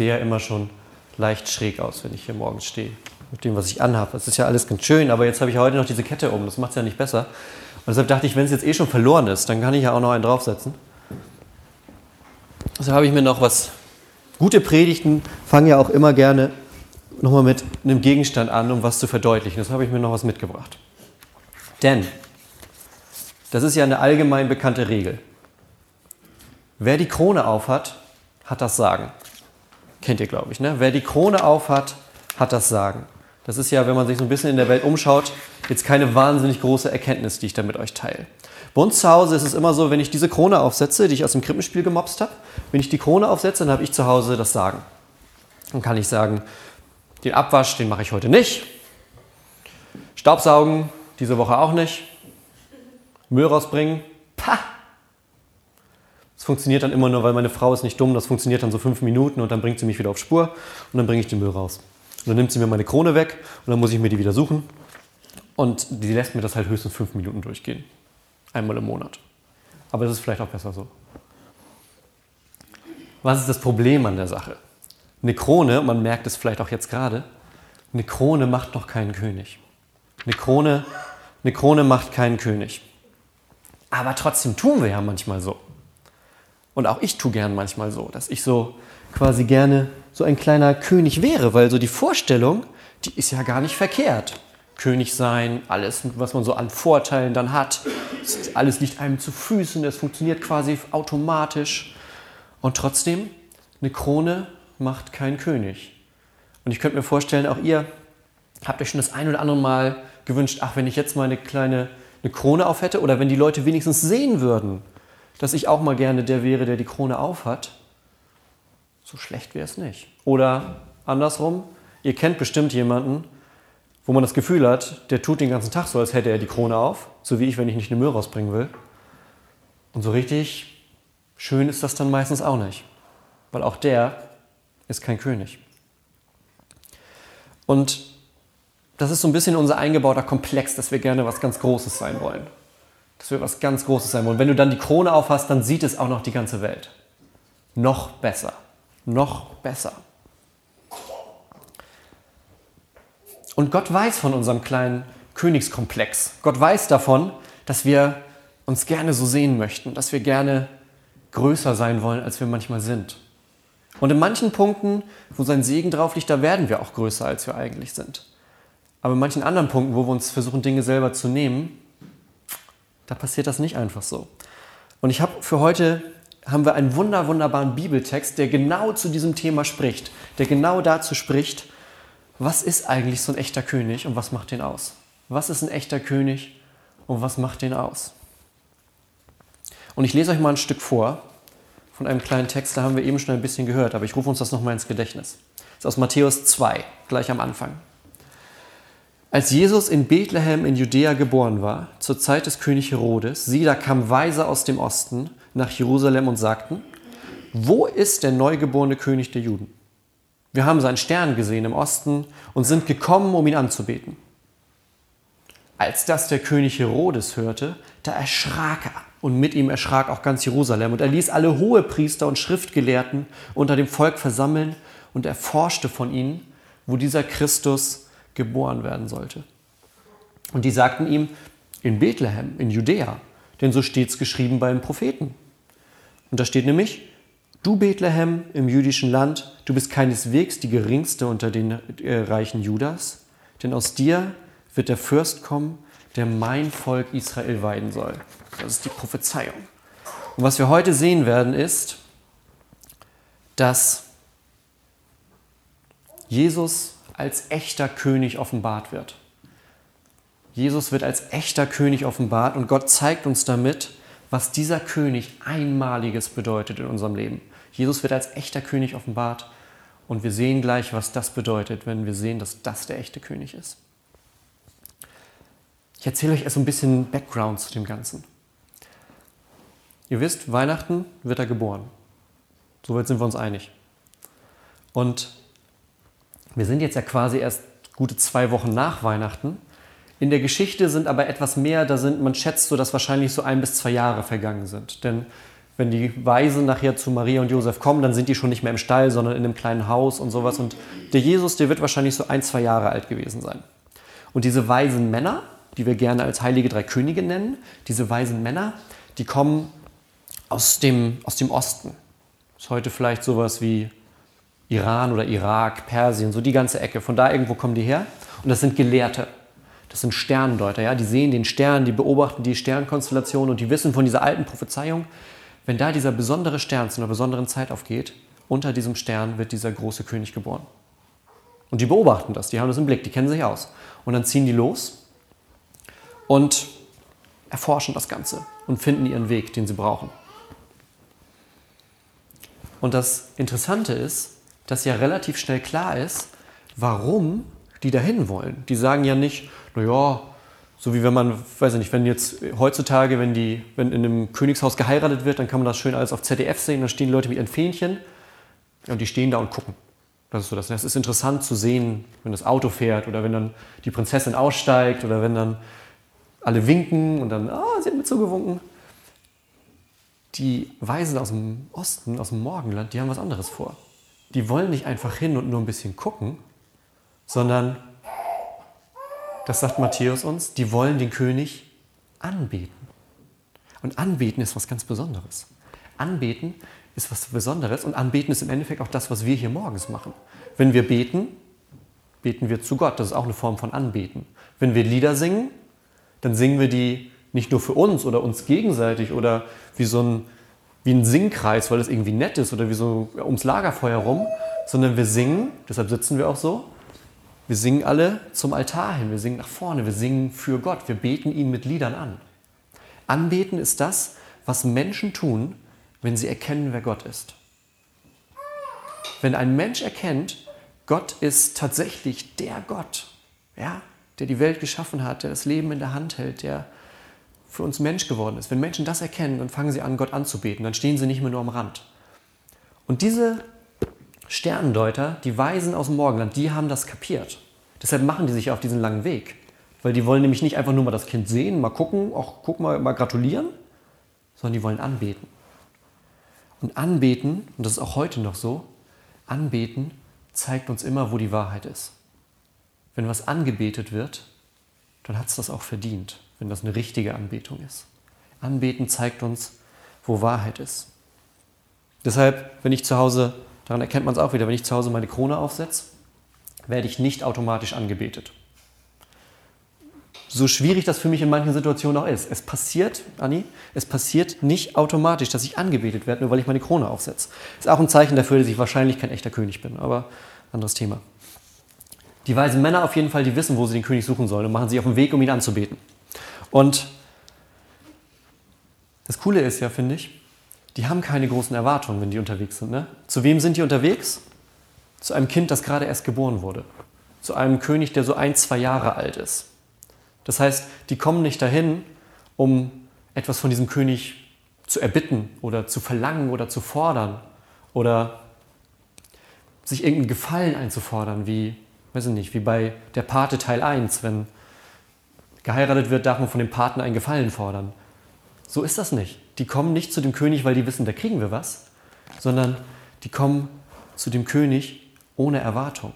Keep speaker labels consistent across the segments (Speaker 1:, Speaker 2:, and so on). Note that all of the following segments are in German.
Speaker 1: sehe ja immer schon leicht schräg aus, wenn ich hier morgens stehe. Mit dem, was ich anhabe. Das ist ja alles ganz schön, aber jetzt habe ich heute noch diese Kette um. Das macht es ja nicht besser. Und deshalb dachte ich, wenn es jetzt eh schon verloren ist, dann kann ich ja auch noch einen draufsetzen. Deshalb habe ich mir noch was. Gute Predigten fangen ja auch immer gerne nochmal mit einem Gegenstand an, um was zu verdeutlichen. Das habe ich mir noch was mitgebracht. Denn, das ist ja eine allgemein bekannte Regel. Wer die Krone aufhat, hat das Sagen. Kennt ihr, glaube ich. Ne? Wer die Krone aufhat, hat das Sagen. Das ist ja, wenn man sich so ein bisschen in der Welt umschaut, jetzt keine wahnsinnig große Erkenntnis, die ich da mit euch teile. Bei uns zu Hause ist es immer so, wenn ich diese Krone aufsetze, die ich aus dem Krippenspiel gemobst habe, wenn ich die Krone aufsetze, dann habe ich zu Hause das Sagen. Dann kann ich sagen, den Abwasch, den mache ich heute nicht. Staubsaugen, diese Woche auch nicht. Müll rausbringen, pah! Das funktioniert dann immer nur, weil meine Frau ist nicht dumm, das funktioniert dann so fünf Minuten und dann bringt sie mich wieder auf Spur und dann bringe ich den Müll raus. Und dann nimmt sie mir meine Krone weg und dann muss ich mir die wieder suchen. Und die lässt mir das halt höchstens fünf Minuten durchgehen. Einmal im Monat. Aber das ist vielleicht auch besser so. Was ist das Problem an der Sache? Eine Krone, man merkt es vielleicht auch jetzt gerade, eine Krone macht noch keinen König. Eine Krone, eine Krone macht keinen König. Aber trotzdem tun wir ja manchmal so. Und auch ich tue gern manchmal so, dass ich so quasi gerne so ein kleiner König wäre, weil so die Vorstellung, die ist ja gar nicht verkehrt. König sein, alles, was man so an Vorteilen dann hat, alles liegt einem zu Füßen, es funktioniert quasi automatisch. Und trotzdem, eine Krone macht keinen König. Und ich könnte mir vorstellen, auch ihr habt euch schon das ein oder andere Mal gewünscht, ach, wenn ich jetzt mal eine kleine eine Krone auf hätte oder wenn die Leute wenigstens sehen würden, dass ich auch mal gerne der wäre, der die Krone auf hat. So schlecht wäre es nicht. Oder andersrum, ihr kennt bestimmt jemanden, wo man das Gefühl hat, der tut den ganzen Tag so, als hätte er die Krone auf, so wie ich, wenn ich nicht eine Müll rausbringen will. Und so richtig schön ist das dann meistens auch nicht, weil auch der ist kein König. Und das ist so ein bisschen unser eingebauter Komplex, dass wir gerne was ganz Großes sein wollen. Dass wir was ganz Großes sein wollen. Wenn du dann die Krone aufhast, dann sieht es auch noch die ganze Welt. Noch besser. Noch besser. Und Gott weiß von unserem kleinen Königskomplex. Gott weiß davon, dass wir uns gerne so sehen möchten, dass wir gerne größer sein wollen, als wir manchmal sind. Und in manchen Punkten, wo sein Segen drauf liegt, da werden wir auch größer, als wir eigentlich sind. Aber in manchen anderen Punkten, wo wir uns versuchen, Dinge selber zu nehmen, da passiert das nicht einfach so. Und ich habe für heute haben wir einen wunder, wunderbaren Bibeltext, der genau zu diesem Thema spricht, der genau dazu spricht, was ist eigentlich so ein echter König und was macht den aus? Was ist ein echter König und was macht den aus? Und ich lese euch mal ein Stück vor von einem kleinen Text, da haben wir eben schon ein bisschen gehört, aber ich rufe uns das nochmal ins Gedächtnis. Das ist aus Matthäus 2, gleich am Anfang. Als Jesus in Bethlehem in Judäa geboren war, zur Zeit des König Herodes, sieh, da kamen Weise aus dem Osten nach Jerusalem und sagten, wo ist der neugeborene König der Juden? Wir haben seinen Stern gesehen im Osten und sind gekommen, um ihn anzubeten. Als das der König Herodes hörte, da erschrak er und mit ihm erschrak auch ganz Jerusalem. Und er ließ alle Hohepriester und Schriftgelehrten unter dem Volk versammeln und erforschte von ihnen, wo dieser Christus geboren werden sollte. Und die sagten ihm, in Bethlehem, in Judäa, denn so steht es geschrieben beim Propheten. Und da steht nämlich, du Bethlehem im jüdischen Land, du bist keineswegs die geringste unter den äh, Reichen Judas, denn aus dir wird der Fürst kommen, der mein Volk Israel weiden soll. Das ist die Prophezeiung. Und was wir heute sehen werden, ist, dass Jesus als echter König offenbart wird. Jesus wird als echter König offenbart und Gott zeigt uns damit, was dieser König einmaliges bedeutet in unserem Leben. Jesus wird als echter König offenbart und wir sehen gleich, was das bedeutet, wenn wir sehen, dass das der echte König ist. Ich erzähle euch erst ein bisschen Background zu dem Ganzen. Ihr wisst, Weihnachten wird er geboren. Soweit sind wir uns einig. Und wir sind jetzt ja quasi erst gute zwei Wochen nach Weihnachten. In der Geschichte sind aber etwas mehr, da sind, man schätzt so, dass wahrscheinlich so ein bis zwei Jahre vergangen sind. Denn wenn die Weisen nachher zu Maria und Josef kommen, dann sind die schon nicht mehr im Stall, sondern in einem kleinen Haus und sowas. Und der Jesus, der wird wahrscheinlich so ein, zwei Jahre alt gewesen sein. Und diese weisen Männer, die wir gerne als heilige drei Könige nennen, diese weisen Männer, die kommen aus dem, aus dem Osten. Das ist heute vielleicht sowas wie Iran oder Irak, Persien, so die ganze Ecke. Von da irgendwo kommen die her. Und das sind Gelehrte. Das sind Sterndeuter. Ja? Die sehen den Stern, die beobachten die Sternkonstellation und die wissen von dieser alten Prophezeiung, wenn da dieser besondere Stern zu einer besonderen Zeit aufgeht, unter diesem Stern wird dieser große König geboren. Und die beobachten das, die haben das im Blick, die kennen sich aus. Und dann ziehen die los und erforschen das Ganze und finden ihren Weg, den sie brauchen. Und das Interessante ist, dass ja relativ schnell klar ist, warum die dahin wollen. Die sagen ja nicht, naja, so wie wenn man, weiß ich nicht, wenn jetzt heutzutage, wenn, die, wenn in einem Königshaus geheiratet wird, dann kann man das schön alles auf ZDF sehen, dann stehen Leute mit ihren Fähnchen und die stehen da und gucken. Das ist so das. Das ist interessant zu sehen, wenn das Auto fährt oder wenn dann die Prinzessin aussteigt oder wenn dann alle winken und dann, ah, oh, sie hat mir zugewunken. Die Weisen aus dem Osten, aus dem Morgenland, die haben was anderes vor. Die wollen nicht einfach hin und nur ein bisschen gucken, sondern das sagt Matthäus uns, die wollen den König anbeten. Und anbeten ist was ganz Besonderes. Anbeten ist was Besonderes und anbeten ist im Endeffekt auch das, was wir hier morgens machen. Wenn wir beten, beten wir zu Gott. Das ist auch eine Form von Anbeten. Wenn wir Lieder singen, dann singen wir die nicht nur für uns oder uns gegenseitig oder wie so ein, wie ein Singkreis, weil das irgendwie nett ist oder wie so ums Lagerfeuer rum, sondern wir singen, deshalb sitzen wir auch so, wir singen alle zum Altar hin, wir singen nach vorne, wir singen für Gott, wir beten ihn mit Liedern an. Anbeten ist das, was Menschen tun, wenn sie erkennen, wer Gott ist. Wenn ein Mensch erkennt, Gott ist tatsächlich der Gott, ja, der die Welt geschaffen hat, der das Leben in der Hand hält, der für uns Mensch geworden ist. Wenn Menschen das erkennen, dann fangen sie an, Gott anzubeten. Dann stehen sie nicht mehr nur am Rand. Und diese Sternendeuter, die Weisen aus dem Morgenland, die haben das kapiert. Deshalb machen die sich auf diesen langen Weg. Weil die wollen nämlich nicht einfach nur mal das Kind sehen, mal gucken, auch guck mal, mal gratulieren, sondern die wollen anbeten. Und anbeten, und das ist auch heute noch so, anbeten zeigt uns immer, wo die Wahrheit ist. Wenn was angebetet wird, dann hat es das auch verdient, wenn das eine richtige Anbetung ist. Anbeten zeigt uns, wo Wahrheit ist. Deshalb, wenn ich zu Hause Daran erkennt man es auch wieder, wenn ich zu Hause meine Krone aufsetze, werde ich nicht automatisch angebetet. So schwierig das für mich in manchen Situationen auch ist. Es passiert, Anni, es passiert nicht automatisch, dass ich angebetet werde, nur weil ich meine Krone aufsetze. Ist auch ein Zeichen dafür, dass ich wahrscheinlich kein echter König bin, aber anderes Thema. Die weisen Männer auf jeden Fall, die wissen, wo sie den König suchen sollen und machen sich auf den Weg, um ihn anzubeten. Und das Coole ist ja, finde ich, die haben keine großen Erwartungen, wenn die unterwegs sind. Ne? Zu wem sind die unterwegs? Zu einem Kind, das gerade erst geboren wurde. Zu einem König, der so ein, zwei Jahre alt ist. Das heißt, die kommen nicht dahin, um etwas von diesem König zu erbitten oder zu verlangen oder zu fordern oder sich irgendeinen Gefallen einzufordern, wie, weiß ich nicht, wie bei der Pate Teil 1, wenn geheiratet wird, darf man von dem Paten einen Gefallen fordern. So ist das nicht. Die kommen nicht zu dem König, weil die wissen, da kriegen wir was, sondern die kommen zu dem König ohne Erwartung.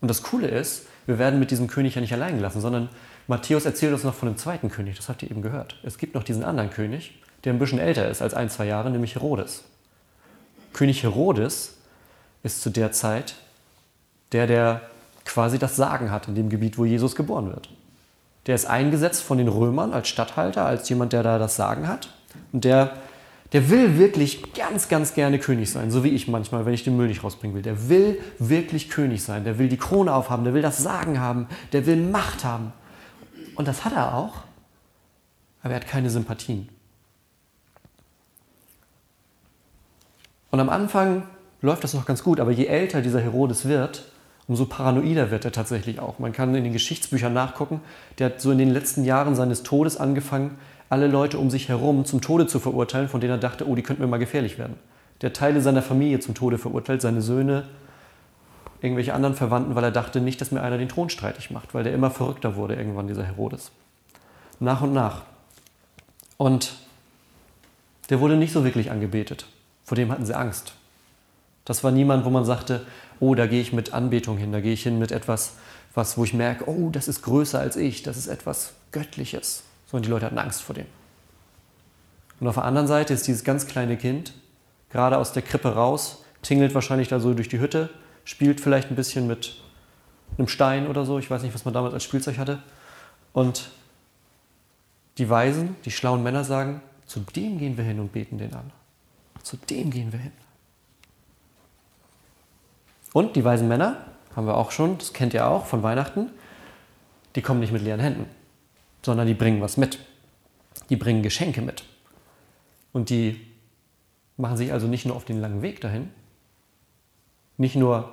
Speaker 1: Und das Coole ist, wir werden mit diesem König ja nicht allein gelassen, sondern Matthäus erzählt uns noch von dem zweiten König, das habt ihr eben gehört. Es gibt noch diesen anderen König, der ein bisschen älter ist als ein, zwei Jahre, nämlich Herodes. König Herodes ist zu der Zeit der, der quasi das Sagen hat in dem Gebiet, wo Jesus geboren wird. Der ist eingesetzt von den Römern als Statthalter, als jemand, der da das Sagen hat. Und der, der will wirklich ganz, ganz gerne König sein, so wie ich manchmal, wenn ich den Müll nicht rausbringen will. Der will wirklich König sein. Der will die Krone aufhaben, der will das Sagen haben, der will Macht haben. Und das hat er auch, aber er hat keine Sympathien. Und am Anfang läuft das noch ganz gut, aber je älter dieser Herodes wird, umso paranoider wird er tatsächlich auch. Man kann in den Geschichtsbüchern nachgucken, der hat so in den letzten Jahren seines Todes angefangen, alle Leute um sich herum zum Tode zu verurteilen, von denen er dachte, oh, die könnten mir mal gefährlich werden. Der Teile seiner Familie zum Tode verurteilt, seine Söhne, irgendwelche anderen Verwandten, weil er dachte nicht, dass mir einer den Thron streitig macht, weil der immer verrückter wurde irgendwann, dieser Herodes. Nach und nach. Und der wurde nicht so wirklich angebetet. Vor dem hatten sie Angst. Das war niemand, wo man sagte, oh, da gehe ich mit Anbetung hin, da gehe ich hin mit etwas, was, wo ich merke, oh, das ist größer als ich, das ist etwas Göttliches. Sondern die Leute hatten Angst vor dem. Und auf der anderen Seite ist dieses ganz kleine Kind gerade aus der Krippe raus, tingelt wahrscheinlich da so durch die Hütte, spielt vielleicht ein bisschen mit einem Stein oder so, ich weiß nicht, was man damals als Spielzeug hatte. Und die Weisen, die schlauen Männer sagen, zu dem gehen wir hin und beten den an. Zu dem gehen wir hin. Und die weisen Männer, haben wir auch schon, das kennt ihr auch von Weihnachten, die kommen nicht mit leeren Händen, sondern die bringen was mit. Die bringen Geschenke mit. Und die machen sich also nicht nur auf den langen Weg dahin, nicht nur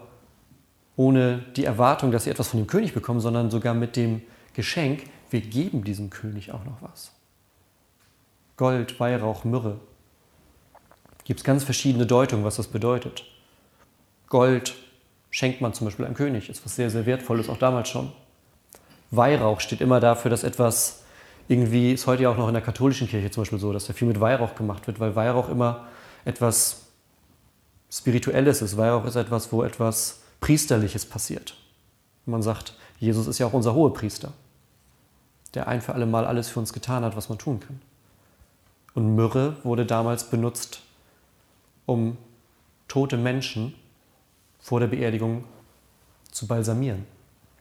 Speaker 1: ohne die Erwartung, dass sie etwas von dem König bekommen, sondern sogar mit dem Geschenk, wir geben diesem König auch noch was. Gold, Weihrauch, Myrrhe. Gibt es ganz verschiedene Deutungen, was das bedeutet. Gold schenkt man zum Beispiel einem König, ist was sehr, sehr wertvolles, auch damals schon. Weihrauch steht immer dafür, dass etwas irgendwie, ist heute ja auch noch in der katholischen Kirche zum Beispiel so, dass da viel mit Weihrauch gemacht wird, weil Weihrauch immer etwas Spirituelles ist. Weihrauch ist etwas, wo etwas Priesterliches passiert. Man sagt, Jesus ist ja auch unser Hohepriester, der ein für alle Mal alles für uns getan hat, was man tun kann. Und Myrrhe wurde damals benutzt, um tote Menschen vor der Beerdigung zu balsamieren.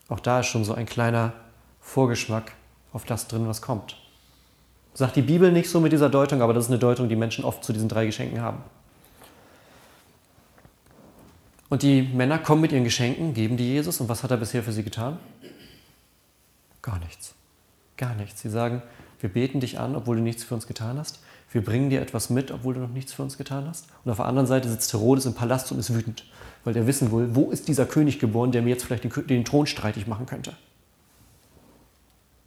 Speaker 1: Auch da ist schon so ein kleiner Vorgeschmack auf das drin, was kommt. Sagt die Bibel nicht so mit dieser Deutung, aber das ist eine Deutung, die Menschen oft zu diesen drei Geschenken haben. Und die Männer kommen mit ihren Geschenken, geben die Jesus. Und was hat er bisher für sie getan? Gar nichts. Gar nichts. Sie sagen, wir beten dich an, obwohl du nichts für uns getan hast. Wir bringen dir etwas mit, obwohl du noch nichts für uns getan hast. Und auf der anderen Seite sitzt Herodes im Palast und ist wütend, weil er wissen will, wo ist dieser König geboren, der mir jetzt vielleicht den, den Thron streitig machen könnte.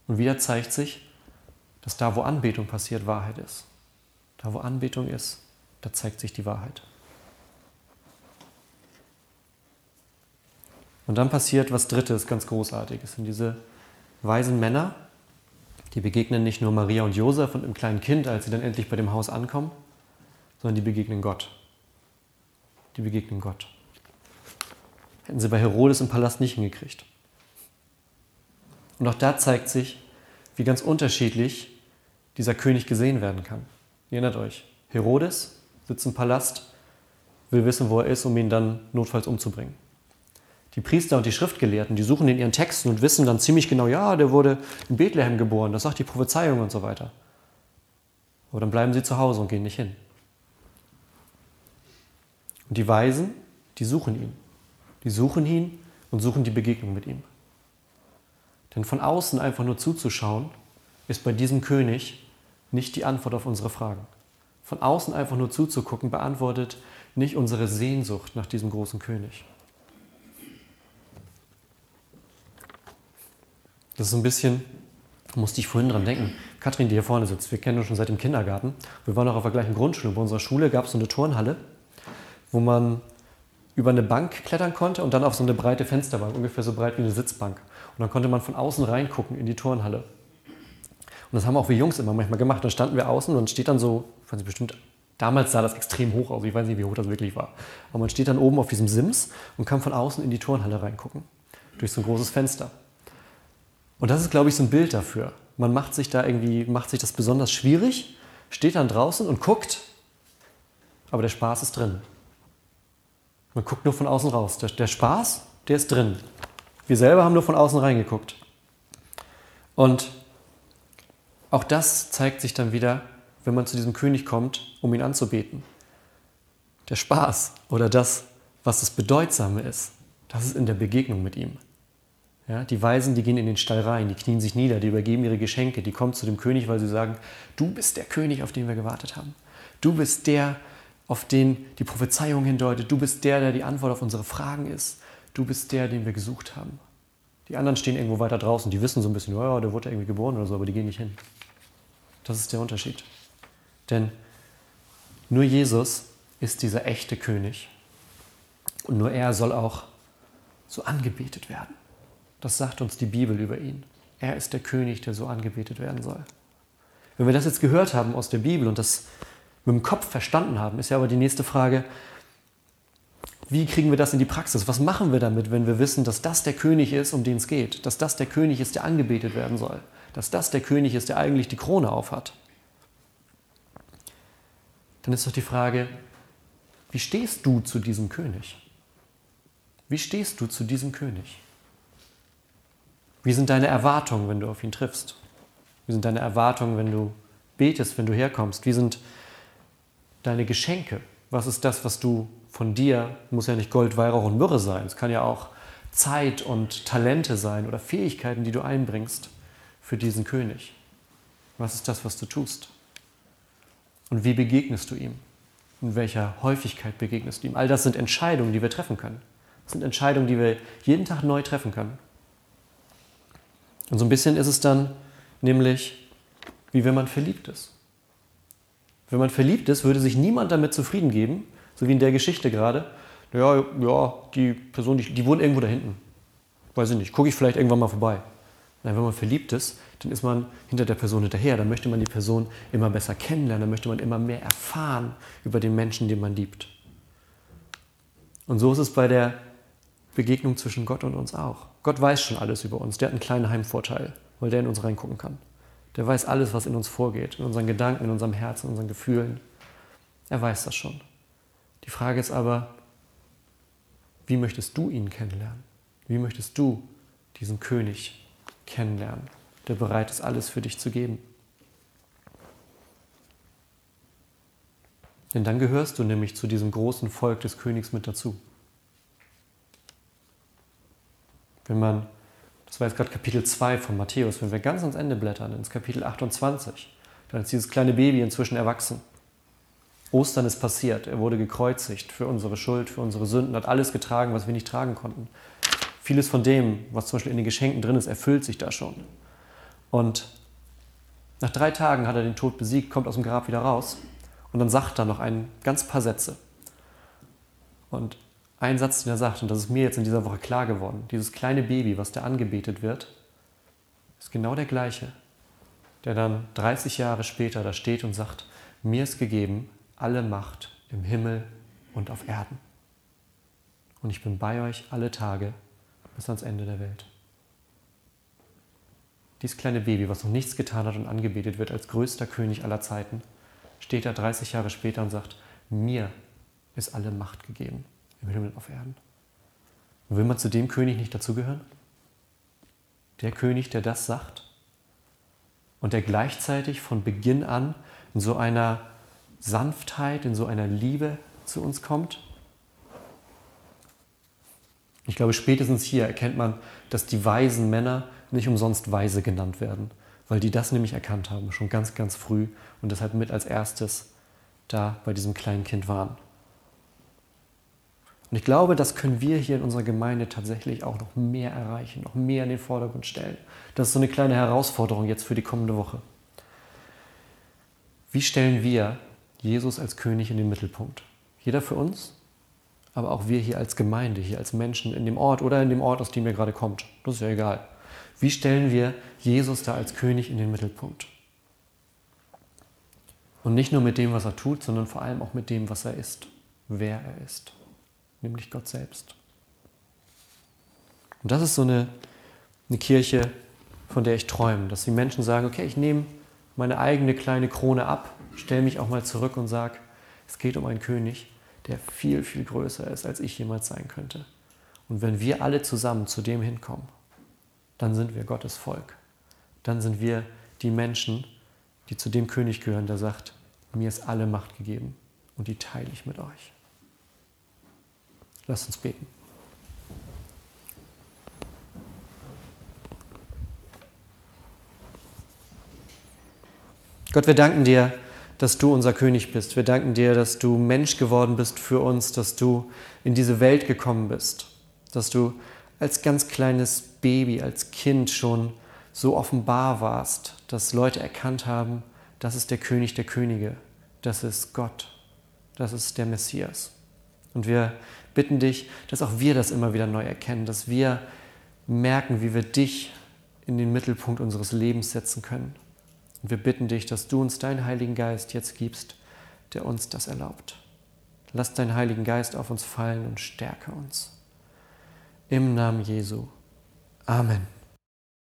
Speaker 1: Und wieder zeigt sich, dass da, wo Anbetung passiert, Wahrheit ist. Da, wo Anbetung ist, da zeigt sich die Wahrheit. Und dann passiert was Drittes, ganz Großartiges. Und diese weisen Männer, die begegnen nicht nur Maria und Josef und dem kleinen Kind, als sie dann endlich bei dem Haus ankommen, sondern die begegnen Gott. Die begegnen Gott. Hätten sie bei Herodes im Palast nicht hingekriegt. Und auch da zeigt sich, wie ganz unterschiedlich dieser König gesehen werden kann. Ihr erinnert euch, Herodes sitzt im Palast, will wissen, wo er ist, um ihn dann notfalls umzubringen. Die Priester und die Schriftgelehrten, die suchen in ihren Texten und wissen dann ziemlich genau, ja, der wurde in Bethlehem geboren, das sagt die Prophezeiung und so weiter. Aber dann bleiben sie zu Hause und gehen nicht hin. Und die Weisen, die suchen ihn. Die suchen ihn und suchen die Begegnung mit ihm. Denn von außen einfach nur zuzuschauen, ist bei diesem König nicht die Antwort auf unsere Fragen. Von außen einfach nur zuzugucken, beantwortet nicht unsere Sehnsucht nach diesem großen König. Das ist so ein bisschen, musste ich vorhin dran denken. Kathrin, die hier vorne sitzt, wir kennen uns schon seit dem Kindergarten. Wir waren auch auf der gleichen Grundschule. Bei unserer Schule gab es so eine Turnhalle, wo man über eine Bank klettern konnte und dann auf so eine breite Fensterbank, ungefähr so breit wie eine Sitzbank. Und dann konnte man von außen reingucken in die Turnhalle. Und das haben auch wir Jungs immer manchmal gemacht. Dann standen wir außen und dann steht dann so, ich weiß nicht, bestimmt, damals sah das extrem hoch aus, ich weiß nicht, wie hoch das wirklich war. Aber man steht dann oben auf diesem Sims und kann von außen in die Turnhalle reingucken. Durch so ein großes Fenster. Und das ist, glaube ich, so ein Bild dafür. Man macht sich da irgendwie, macht sich das besonders schwierig, steht dann draußen und guckt, aber der Spaß ist drin. Man guckt nur von außen raus. Der, der Spaß, der ist drin. Wir selber haben nur von außen reingeguckt. Und auch das zeigt sich dann wieder, wenn man zu diesem König kommt, um ihn anzubeten. Der Spaß oder das, was das Bedeutsame ist, das ist in der Begegnung mit ihm. Ja, die Weisen, die gehen in den Stall rein, die knien sich nieder, die übergeben ihre Geschenke, die kommen zu dem König, weil sie sagen, du bist der König, auf den wir gewartet haben. Du bist der, auf den die Prophezeiung hindeutet. Du bist der, der die Antwort auf unsere Fragen ist. Du bist der, den wir gesucht haben. Die anderen stehen irgendwo weiter draußen, die wissen so ein bisschen, ja, der wurde irgendwie geboren oder so, aber die gehen nicht hin. Das ist der Unterschied. Denn nur Jesus ist dieser echte König. Und nur er soll auch so angebetet werden. Das sagt uns die Bibel über ihn. Er ist der König, der so angebetet werden soll. Wenn wir das jetzt gehört haben aus der Bibel und das mit dem Kopf verstanden haben, ist ja aber die nächste Frage, wie kriegen wir das in die Praxis? Was machen wir damit, wenn wir wissen, dass das der König ist, um den es geht? Dass das der König ist, der angebetet werden soll? Dass das der König ist, der eigentlich die Krone aufhat? Dann ist doch die Frage, wie stehst du zu diesem König? Wie stehst du zu diesem König? Wie sind deine Erwartungen, wenn du auf ihn triffst? Wie sind deine Erwartungen, wenn du betest, wenn du herkommst? Wie sind deine Geschenke? Was ist das, was du von dir, muss ja nicht Gold, Weihrauch und Myrrhe sein, es kann ja auch Zeit und Talente sein oder Fähigkeiten, die du einbringst für diesen König. Was ist das, was du tust? Und wie begegnest du ihm? In welcher Häufigkeit begegnest du ihm? All das sind Entscheidungen, die wir treffen können. Das sind Entscheidungen, die wir jeden Tag neu treffen können. Und so ein bisschen ist es dann nämlich, wie wenn man verliebt ist. Wenn man verliebt ist, würde sich niemand damit zufrieden geben, so wie in der Geschichte gerade. Ja, ja, die Person, die, die wohnt irgendwo da hinten. Weiß ich nicht, gucke ich vielleicht irgendwann mal vorbei. Nein, wenn man verliebt ist, dann ist man hinter der Person hinterher. Dann möchte man die Person immer besser kennenlernen, dann möchte man immer mehr erfahren über den Menschen, den man liebt. Und so ist es bei der Begegnung zwischen Gott und uns auch. Gott weiß schon alles über uns. Der hat einen kleinen Heimvorteil, weil der in uns reingucken kann. Der weiß alles, was in uns vorgeht, in unseren Gedanken, in unserem Herzen, in unseren Gefühlen. Er weiß das schon. Die Frage ist aber, wie möchtest du ihn kennenlernen? Wie möchtest du diesen König kennenlernen, der bereit ist, alles für dich zu geben? Denn dann gehörst du nämlich zu diesem großen Volk des Königs mit dazu. Wenn man, das war jetzt gerade Kapitel 2 von Matthäus, wenn wir ganz ans Ende blättern, ins Kapitel 28, dann ist dieses kleine Baby inzwischen erwachsen. Ostern ist passiert. Er wurde gekreuzigt für unsere Schuld, für unsere Sünden, hat alles getragen, was wir nicht tragen konnten. Vieles von dem, was zum Beispiel in den Geschenken drin ist, erfüllt sich da schon. Und nach drei Tagen hat er den Tod besiegt, kommt aus dem Grab wieder raus und dann sagt er noch ein ganz paar Sätze. Und ein Satz, den er sagt, und das ist mir jetzt in dieser Woche klar geworden, dieses kleine Baby, was da angebetet wird, ist genau der gleiche, der dann 30 Jahre später da steht und sagt, mir ist gegeben alle Macht im Himmel und auf Erden. Und ich bin bei euch alle Tage bis ans Ende der Welt. Dieses kleine Baby, was noch nichts getan hat und angebetet wird als größter König aller Zeiten, steht da 30 Jahre später und sagt, mir ist alle Macht gegeben im Himmel und auf Erden. Und will man zu dem König nicht dazugehören? Der König, der das sagt und der gleichzeitig von Beginn an in so einer Sanftheit, in so einer Liebe zu uns kommt? Ich glaube, spätestens hier erkennt man, dass die weisen Männer nicht umsonst weise genannt werden, weil die das nämlich erkannt haben, schon ganz, ganz früh und deshalb mit als erstes da bei diesem kleinen Kind waren. Und ich glaube, das können wir hier in unserer Gemeinde tatsächlich auch noch mehr erreichen, noch mehr in den Vordergrund stellen. Das ist so eine kleine Herausforderung jetzt für die kommende Woche. Wie stellen wir Jesus als König in den Mittelpunkt. Jeder für uns, aber auch wir hier als Gemeinde, hier als Menschen in dem Ort oder in dem Ort, aus dem ihr gerade kommt. Das ist ja egal. Wie stellen wir Jesus da als König in den Mittelpunkt? Und nicht nur mit dem, was er tut, sondern vor allem auch mit dem, was er ist, wer er ist, nämlich Gott selbst. Und das ist so eine, eine Kirche, von der ich träume, dass die Menschen sagen, okay, ich nehme meine eigene kleine Krone ab stelle mich auch mal zurück und sage, es geht um einen König, der viel, viel größer ist, als ich jemals sein könnte. Und wenn wir alle zusammen zu dem hinkommen, dann sind wir Gottes Volk. Dann sind wir die Menschen, die zu dem König gehören, der sagt, mir ist alle Macht gegeben und die teile ich mit euch. Lasst uns beten. Gott, wir danken dir, dass du unser König bist. Wir danken dir, dass du Mensch geworden bist für uns, dass du in diese Welt gekommen bist, dass du als ganz kleines Baby, als Kind schon so offenbar warst, dass Leute erkannt haben, das ist der König der Könige, das ist Gott, das ist der Messias. Und wir bitten dich, dass auch wir das immer wieder neu erkennen, dass wir merken, wie wir dich in den Mittelpunkt unseres Lebens setzen können und wir bitten dich, dass du uns deinen Heiligen Geist jetzt gibst, der uns das erlaubt. Lass deinen Heiligen Geist auf uns fallen und stärke uns. Im Namen Jesu. Amen.